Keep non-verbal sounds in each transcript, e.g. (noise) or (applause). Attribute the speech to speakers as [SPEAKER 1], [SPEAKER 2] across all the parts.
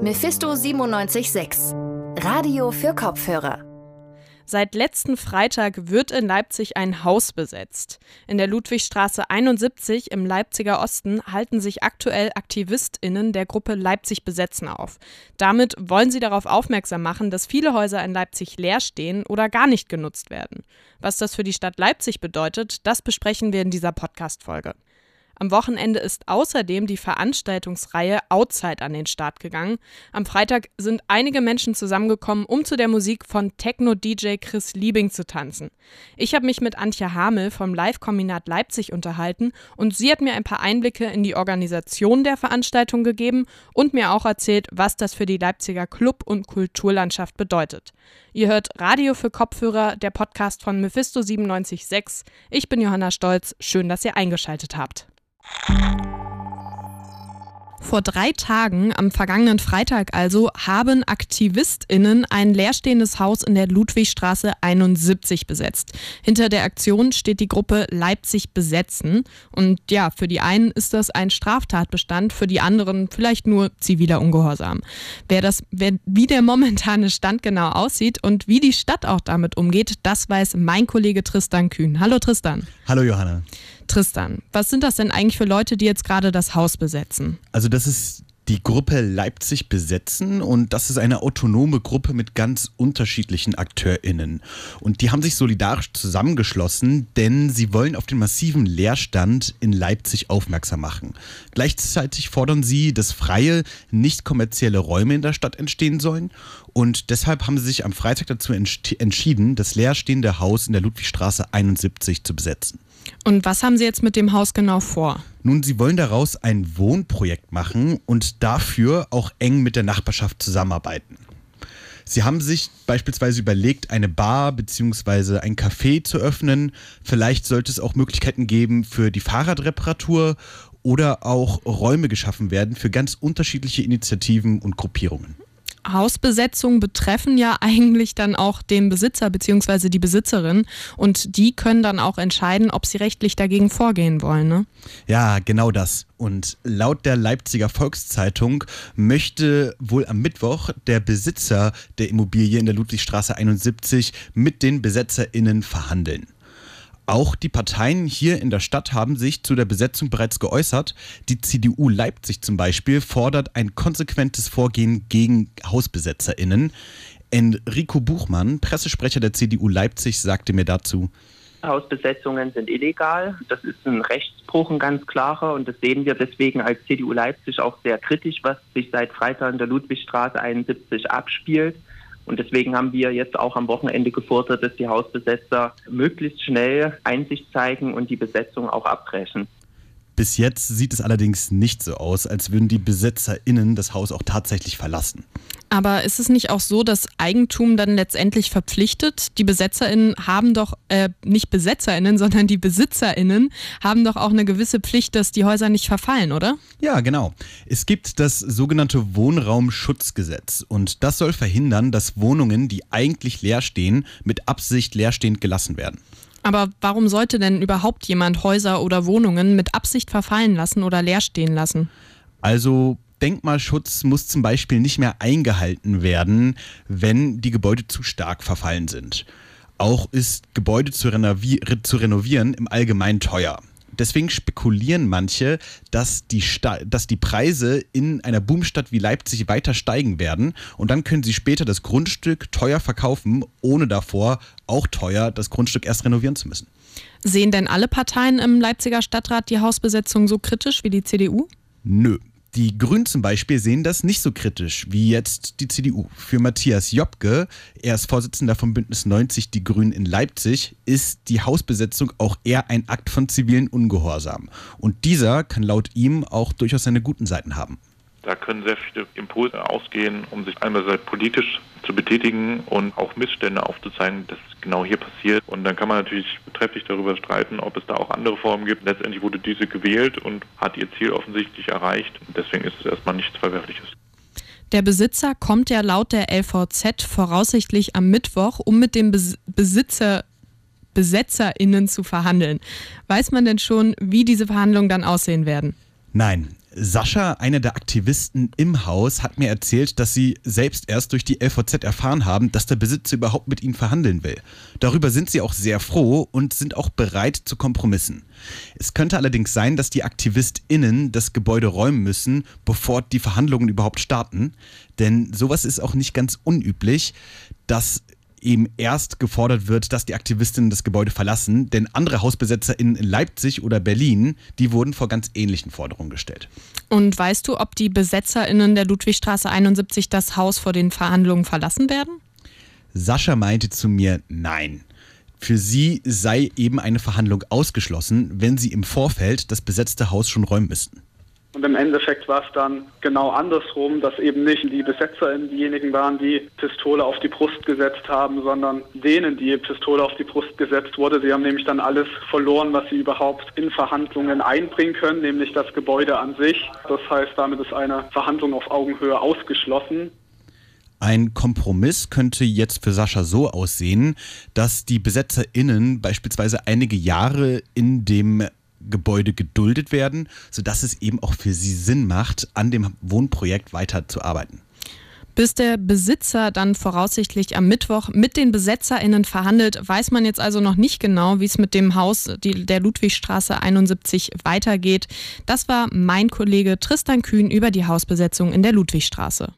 [SPEAKER 1] Mephisto 976 Radio für Kopfhörer.
[SPEAKER 2] Seit letzten Freitag wird in Leipzig ein Haus besetzt. In der Ludwigstraße 71 im Leipziger Osten halten sich aktuell AktivistInnen der Gruppe Leipzig besetzen auf. Damit wollen sie darauf aufmerksam machen, dass viele Häuser in Leipzig leer stehen oder gar nicht genutzt werden. Was das für die Stadt Leipzig bedeutet, das besprechen wir in dieser Podcast-Folge. Am Wochenende ist außerdem die Veranstaltungsreihe Outside an den Start gegangen. Am Freitag sind einige Menschen zusammengekommen, um zu der Musik von Techno-DJ Chris Liebing zu tanzen. Ich habe mich mit Antje Hamel vom Live-Kombinat Leipzig unterhalten und sie hat mir ein paar Einblicke in die Organisation der Veranstaltung gegeben und mir auch erzählt, was das für die Leipziger Club- und Kulturlandschaft bedeutet. Ihr hört Radio für Kopfhörer, der Podcast von Mephisto 976. Ich bin Johanna Stolz. Schön, dass ihr eingeschaltet habt. Vor drei Tagen, am vergangenen Freitag also, haben AktivistInnen ein leerstehendes Haus in der Ludwigstraße 71 besetzt. Hinter der Aktion steht die Gruppe Leipzig besetzen. Und ja, für die einen ist das ein Straftatbestand, für die anderen vielleicht nur ziviler Ungehorsam. Wer das, wer, wie der momentane Stand genau aussieht und wie die Stadt auch damit umgeht, das weiß mein Kollege Tristan Kühn. Hallo Tristan.
[SPEAKER 3] Hallo Johanna.
[SPEAKER 2] Tristan, was sind das denn eigentlich für Leute, die jetzt gerade das Haus besetzen?
[SPEAKER 3] Also das ist die Gruppe Leipzig besetzen und das ist eine autonome Gruppe mit ganz unterschiedlichen AkteurInnen. Und die haben sich solidarisch zusammengeschlossen, denn sie wollen auf den massiven Leerstand in Leipzig aufmerksam machen. Gleichzeitig fordern sie, dass freie, nicht kommerzielle Räume in der Stadt entstehen sollen und deshalb haben sie sich am Freitag dazu entschieden, das leerstehende Haus in der Ludwigstraße 71 zu besetzen.
[SPEAKER 2] Und was haben Sie jetzt mit dem Haus genau vor?
[SPEAKER 3] Nun, Sie wollen daraus ein Wohnprojekt machen und dafür auch eng mit der Nachbarschaft zusammenarbeiten. Sie haben sich beispielsweise überlegt, eine Bar bzw. ein Café zu öffnen. Vielleicht sollte es auch Möglichkeiten geben für die Fahrradreparatur oder auch Räume geschaffen werden für ganz unterschiedliche Initiativen und Gruppierungen.
[SPEAKER 2] Hausbesetzungen betreffen ja eigentlich dann auch den Besitzer bzw. die Besitzerin und die können dann auch entscheiden, ob sie rechtlich dagegen vorgehen wollen. Ne?
[SPEAKER 3] Ja, genau das. Und laut der Leipziger Volkszeitung möchte wohl am Mittwoch der Besitzer der Immobilie in der Ludwigstraße 71 mit den BesetzerInnen verhandeln. Auch die Parteien hier in der Stadt haben sich zu der Besetzung bereits geäußert. Die CDU Leipzig zum Beispiel fordert ein konsequentes Vorgehen gegen HausbesetzerInnen. Enrico Buchmann, Pressesprecher der CDU Leipzig, sagte mir dazu,
[SPEAKER 4] Hausbesetzungen sind illegal. Das ist ein Rechtsbruch, ein ganz klarer. Und das sehen wir deswegen als CDU Leipzig auch sehr kritisch, was sich seit Freitag in der Ludwigstraße 71 abspielt. Und deswegen haben wir jetzt auch am Wochenende gefordert, dass die Hausbesetzer möglichst schnell Einsicht zeigen und die Besetzung auch abbrechen.
[SPEAKER 3] Bis jetzt sieht es allerdings nicht so aus, als würden die BesetzerInnen das Haus auch tatsächlich verlassen.
[SPEAKER 2] Aber ist es nicht auch so, dass Eigentum dann letztendlich verpflichtet? Die BesetzerInnen haben doch, äh, nicht BesetzerInnen, sondern die BesitzerInnen haben doch auch eine gewisse Pflicht, dass die Häuser nicht verfallen, oder?
[SPEAKER 3] Ja, genau. Es gibt das sogenannte Wohnraumschutzgesetz und das soll verhindern, dass Wohnungen, die eigentlich leer stehen, mit Absicht leerstehend gelassen werden.
[SPEAKER 2] Aber warum sollte denn überhaupt jemand Häuser oder Wohnungen mit Absicht verfallen lassen oder leer stehen lassen?
[SPEAKER 3] Also Denkmalschutz muss zum Beispiel nicht mehr eingehalten werden, wenn die Gebäude zu stark verfallen sind. Auch ist Gebäude zu, zu renovieren im Allgemeinen teuer. Deswegen spekulieren manche, dass die, dass die Preise in einer Boomstadt wie Leipzig weiter steigen werden und dann können sie später das Grundstück teuer verkaufen, ohne davor auch teuer das Grundstück erst renovieren zu müssen.
[SPEAKER 2] Sehen denn alle Parteien im Leipziger Stadtrat die Hausbesetzung so kritisch wie die CDU?
[SPEAKER 3] Nö. Die Grünen zum Beispiel sehen das nicht so kritisch wie jetzt die CDU. Für Matthias Jobke, er ist Vorsitzender vom Bündnis 90 Die Grünen in Leipzig, ist die Hausbesetzung auch eher ein Akt von zivilen Ungehorsam. Und dieser kann laut ihm auch durchaus seine guten Seiten haben.
[SPEAKER 5] Da können sehr viele Impulse ausgehen, um sich einerseits politisch zu betätigen und auch Missstände aufzuzeigen, dass genau hier passiert. Und dann kann man natürlich trefflich darüber streiten, ob es da auch andere Formen gibt. Letztendlich wurde diese gewählt und hat ihr Ziel offensichtlich erreicht. Deswegen ist es erstmal nichts Verwerfliches.
[SPEAKER 2] Der Besitzer kommt ja laut der LVZ voraussichtlich am Mittwoch, um mit dem Besitzer BesetzerInnen zu verhandeln. Weiß man denn schon, wie diese Verhandlungen dann aussehen werden?
[SPEAKER 3] Nein, Sascha, einer der Aktivisten im Haus, hat mir erzählt, dass sie selbst erst durch die LVZ erfahren haben, dass der Besitzer überhaupt mit ihnen verhandeln will. Darüber sind sie auch sehr froh und sind auch bereit zu Kompromissen. Es könnte allerdings sein, dass die AktivistInnen das Gebäude räumen müssen, bevor die Verhandlungen überhaupt starten. Denn sowas ist auch nicht ganz unüblich, dass eben erst gefordert wird, dass die Aktivistinnen das Gebäude verlassen, denn andere Hausbesetzer in Leipzig oder Berlin, die wurden vor ganz ähnlichen Forderungen gestellt.
[SPEAKER 2] Und weißt du, ob die BesetzerInnen der Ludwigstraße 71 das Haus vor den Verhandlungen verlassen werden?
[SPEAKER 3] Sascha meinte zu mir, nein. Für sie sei eben eine Verhandlung ausgeschlossen, wenn sie im Vorfeld das besetzte Haus schon räumen müssten.
[SPEAKER 6] Und im Endeffekt war es dann genau andersrum, dass eben nicht die BesetzerInnen diejenigen waren, die Pistole auf die Brust gesetzt haben, sondern denen die Pistole auf die Brust gesetzt wurde. Sie haben nämlich dann alles verloren, was sie überhaupt in Verhandlungen einbringen können, nämlich das Gebäude an sich. Das heißt, damit ist eine Verhandlung auf Augenhöhe ausgeschlossen.
[SPEAKER 3] Ein Kompromiss könnte jetzt für Sascha so aussehen, dass die BesetzerInnen beispielsweise einige Jahre in dem Gebäude geduldet werden, sodass es eben auch für sie Sinn macht, an dem Wohnprojekt weiterzuarbeiten.
[SPEAKER 2] Bis der Besitzer dann voraussichtlich am Mittwoch mit den BesetzerInnen verhandelt, weiß man jetzt also noch nicht genau, wie es mit dem Haus die, der Ludwigstraße 71 weitergeht. Das war mein Kollege Tristan Kühn über die Hausbesetzung in der Ludwigstraße.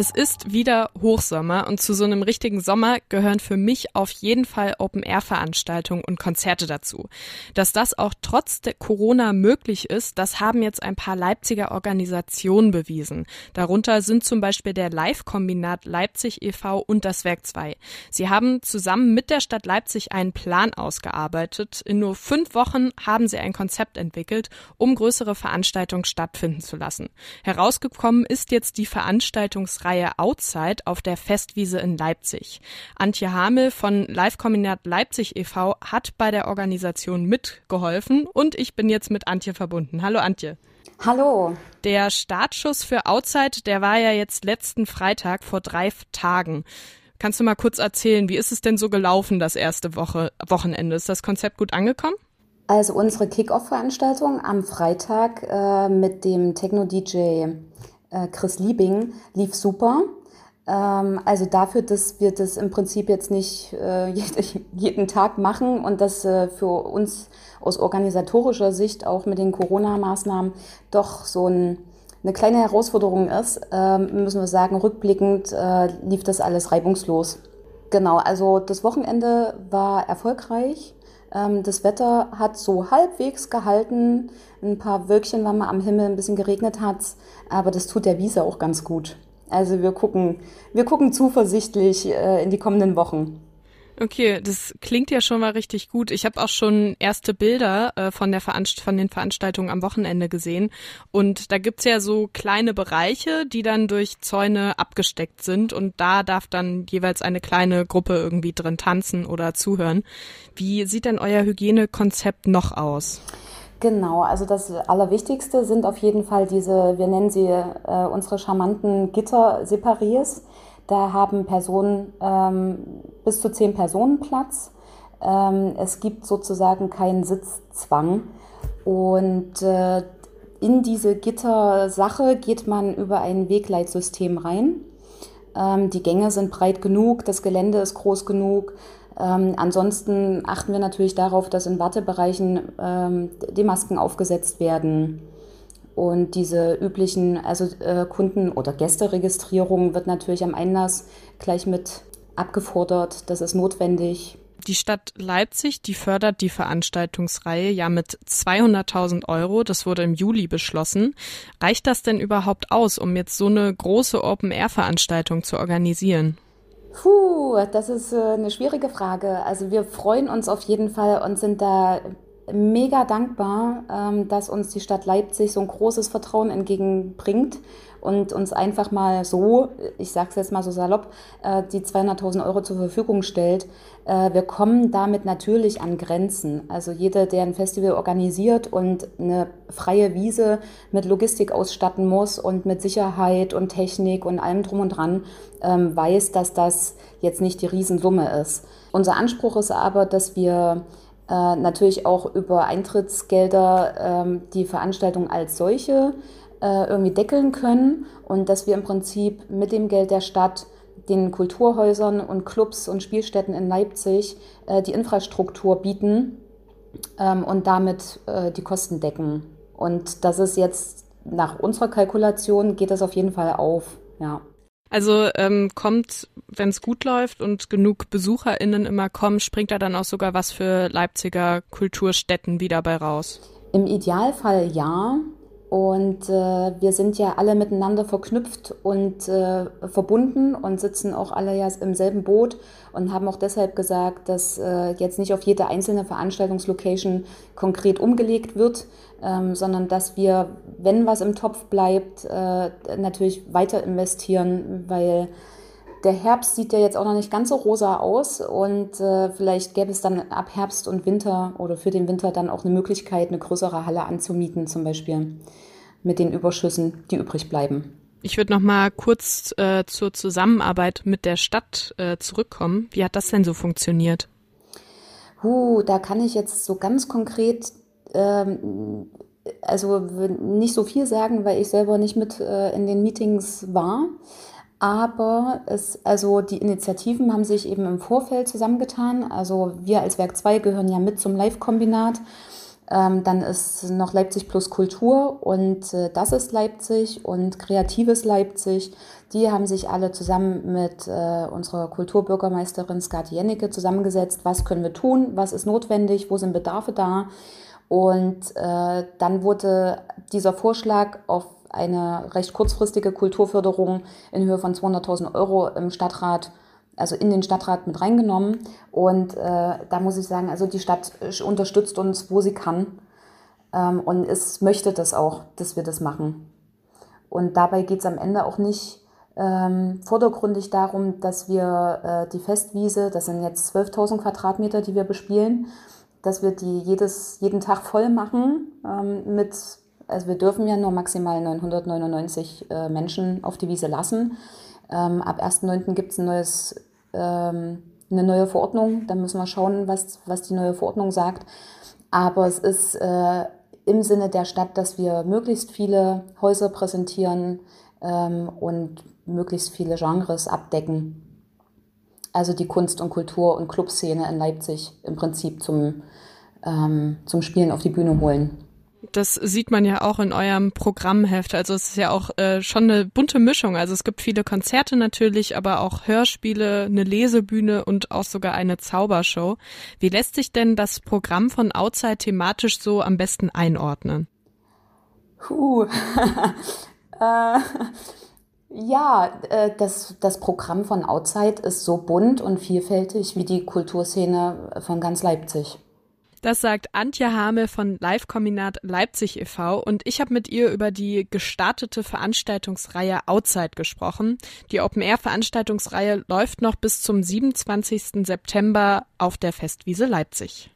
[SPEAKER 2] Es ist wieder Hochsommer und zu so einem richtigen Sommer gehören für mich auf jeden Fall Open-Air-Veranstaltungen und Konzerte dazu. Dass das auch trotz der Corona möglich ist, das haben jetzt ein paar Leipziger Organisationen bewiesen. Darunter sind zum Beispiel der Live-Kombinat Leipzig e.V. und das Werk 2. Sie haben zusammen mit der Stadt Leipzig einen Plan ausgearbeitet. In nur fünf Wochen haben sie ein Konzept entwickelt, um größere Veranstaltungen stattfinden zu lassen. Herausgekommen ist jetzt die Veranstaltungsreihe Reihe Outside auf der Festwiese in Leipzig. Antje Hamel von Live-Kombinat Leipzig e.V. hat bei der Organisation mitgeholfen und ich bin jetzt mit Antje verbunden. Hallo Antje.
[SPEAKER 7] Hallo.
[SPEAKER 2] Der Startschuss für Outside, der war ja jetzt letzten Freitag vor drei Tagen. Kannst du mal kurz erzählen, wie ist es denn so gelaufen, das erste Woche, Wochenende? Ist das Konzept gut angekommen?
[SPEAKER 7] Also unsere Kick-Off-Veranstaltung am Freitag äh, mit dem Techno-DJ Chris Liebing lief super. Ähm, also dafür, dass wir das im Prinzip jetzt nicht äh, (laughs) jeden Tag machen und das äh, für uns aus organisatorischer Sicht auch mit den Corona-Maßnahmen doch so ein, eine kleine Herausforderung ist, ähm, müssen wir sagen, rückblickend lief das alles reibungslos. Genau, also das Wochenende war erfolgreich. Ähm, das Wetter hat so halbwegs gehalten. Ein paar Wölkchen waren mal am Himmel, ein bisschen geregnet hat aber das tut der Wiese auch ganz gut. Also wir gucken, wir gucken zuversichtlich äh, in die kommenden Wochen.
[SPEAKER 2] Okay, das klingt ja schon mal richtig gut. Ich habe auch schon erste Bilder äh, von, der Veranst von den Veranstaltungen am Wochenende gesehen. Und da gibt's ja so kleine Bereiche, die dann durch Zäune abgesteckt sind. Und da darf dann jeweils eine kleine Gruppe irgendwie drin tanzen oder zuhören. Wie sieht denn euer Hygienekonzept noch aus?
[SPEAKER 7] Genau, also das Allerwichtigste sind auf jeden Fall diese, wir nennen sie äh, unsere charmanten Gitter-Separiers. Da haben Personen ähm, bis zu zehn Personen Platz. Ähm, es gibt sozusagen keinen Sitzzwang. Und äh, in diese Gittersache geht man über ein Wegleitsystem rein. Ähm, die Gänge sind breit genug, das Gelände ist groß genug. Ähm, ansonsten achten wir natürlich darauf, dass in Wartebereichen ähm, die Masken aufgesetzt werden. Und diese üblichen, also äh, Kunden- oder Gästeregistrierung wird natürlich am Einlass gleich mit abgefordert. Das ist notwendig.
[SPEAKER 2] Die Stadt Leipzig, die fördert die Veranstaltungsreihe ja mit 200.000 Euro. Das wurde im Juli beschlossen. Reicht das denn überhaupt aus, um jetzt so eine große Open-Air-Veranstaltung zu organisieren?
[SPEAKER 7] Puh, das ist äh, eine schwierige Frage. Also wir freuen uns auf jeden Fall und sind da mega dankbar, ähm, dass uns die Stadt Leipzig so ein großes Vertrauen entgegenbringt und uns einfach mal so, ich sage es jetzt mal so salopp, äh, die 200.000 Euro zur Verfügung stellt. Äh, wir kommen damit natürlich an Grenzen. Also jeder, der ein Festival organisiert und eine freie Wiese mit Logistik ausstatten muss und mit Sicherheit und Technik und allem drum und dran, ähm, weiß, dass das jetzt nicht die Riesensumme ist. Unser Anspruch ist aber, dass wir äh, natürlich auch über Eintrittsgelder ähm, die Veranstaltung als solche äh, irgendwie deckeln können und dass wir im Prinzip mit dem Geld der Stadt den Kulturhäusern und Clubs und Spielstätten in Leipzig äh, die Infrastruktur bieten ähm, und damit äh, die Kosten decken. Und das ist jetzt nach unserer Kalkulation geht das auf jeden Fall auf, ja.
[SPEAKER 2] Also ähm, kommt, wenn es gut läuft und genug BesucherInnen immer kommen, springt da dann auch sogar was für Leipziger Kulturstätten wieder bei raus?
[SPEAKER 7] Im Idealfall ja. Und äh, wir sind ja alle miteinander verknüpft und äh, verbunden und sitzen auch alle ja im selben Boot und haben auch deshalb gesagt, dass äh, jetzt nicht auf jede einzelne Veranstaltungslocation konkret umgelegt wird, ähm, sondern dass wir, wenn was im Topf bleibt, äh, natürlich weiter investieren, weil der Herbst sieht ja jetzt auch noch nicht ganz so rosa aus und äh, vielleicht gäbe es dann ab Herbst und Winter oder für den Winter dann auch eine Möglichkeit, eine größere Halle anzumieten, zum Beispiel mit den Überschüssen, die übrig bleiben.
[SPEAKER 2] Ich würde noch mal kurz äh, zur Zusammenarbeit mit der Stadt äh, zurückkommen. Wie hat das denn so funktioniert?
[SPEAKER 7] Huh, da kann ich jetzt so ganz konkret ähm, also nicht so viel sagen, weil ich selber nicht mit äh, in den Meetings war. Aber es, also die Initiativen haben sich eben im Vorfeld zusammengetan. Also wir als Werk 2 gehören ja mit zum Live-Kombinat. Ähm, dann ist noch Leipzig plus Kultur und äh, das ist Leipzig und Kreatives Leipzig. Die haben sich alle zusammen mit äh, unserer Kulturbürgermeisterin Skati Jennecke zusammengesetzt. Was können wir tun? Was ist notwendig? Wo sind Bedarfe da? Und äh, dann wurde dieser Vorschlag auf eine recht kurzfristige Kulturförderung in Höhe von 200.000 Euro im Stadtrat, also in den Stadtrat mit reingenommen. Und äh, da muss ich sagen, also die Stadt unterstützt uns, wo sie kann. Ähm, und es möchte das auch, dass wir das machen. Und dabei geht es am Ende auch nicht ähm, vordergründig darum, dass wir äh, die Festwiese, das sind jetzt 12.000 Quadratmeter, die wir bespielen, dass wir die jedes, jeden Tag voll machen ähm, mit also wir dürfen ja nur maximal 999 äh, Menschen auf die Wiese lassen. Ähm, ab 1.9. gibt es ein ähm, eine neue Verordnung. Da müssen wir schauen, was, was die neue Verordnung sagt. Aber es ist äh, im Sinne der Stadt, dass wir möglichst viele Häuser präsentieren ähm, und möglichst viele Genres abdecken. Also die Kunst- und Kultur- und Clubszene in Leipzig im Prinzip zum, ähm, zum Spielen auf die Bühne holen.
[SPEAKER 2] Das sieht man ja auch in eurem Programmheft. Also es ist ja auch äh, schon eine bunte Mischung. Also es gibt viele Konzerte natürlich, aber auch Hörspiele, eine Lesebühne und auch sogar eine Zaubershow. Wie lässt sich denn das Programm von Outside thematisch so am besten einordnen?
[SPEAKER 7] Puh. (laughs) äh, ja, äh, das, das Programm von Outside ist so bunt und vielfältig wie die Kulturszene von ganz Leipzig.
[SPEAKER 2] Das sagt Antje Hame von Live-Kombinat Leipzig e.V. und ich habe mit ihr über die gestartete Veranstaltungsreihe Outside gesprochen. Die Open-Air-Veranstaltungsreihe läuft noch bis zum 27. September auf der Festwiese Leipzig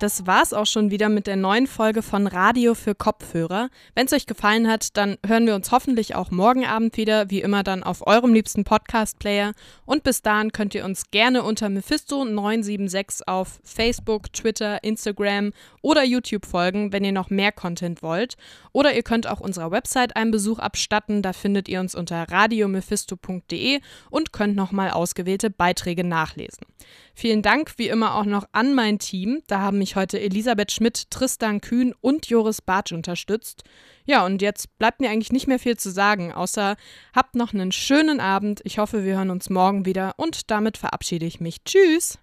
[SPEAKER 2] das war's auch schon wieder mit der neuen Folge von Radio für Kopfhörer. Wenn es euch gefallen hat, dann hören wir uns hoffentlich auch morgen Abend wieder, wie immer dann auf eurem liebsten Podcast-Player. Und bis dahin könnt ihr uns gerne unter Mephisto976 auf Facebook, Twitter, Instagram oder YouTube folgen, wenn ihr noch mehr Content wollt. Oder ihr könnt auch unserer Website einen Besuch abstatten. Da findet ihr uns unter radiomephisto.de und könnt nochmal ausgewählte Beiträge nachlesen. Vielen Dank wie immer auch noch an mein Team. Da haben mich heute Elisabeth Schmidt, Tristan Kühn und Joris Bartsch unterstützt. Ja, und jetzt bleibt mir eigentlich nicht mehr viel zu sagen, außer habt noch einen schönen Abend. Ich hoffe, wir hören uns morgen wieder und damit verabschiede ich mich. Tschüss!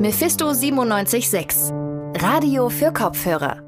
[SPEAKER 1] Mephisto 976 Radio für Kopfhörer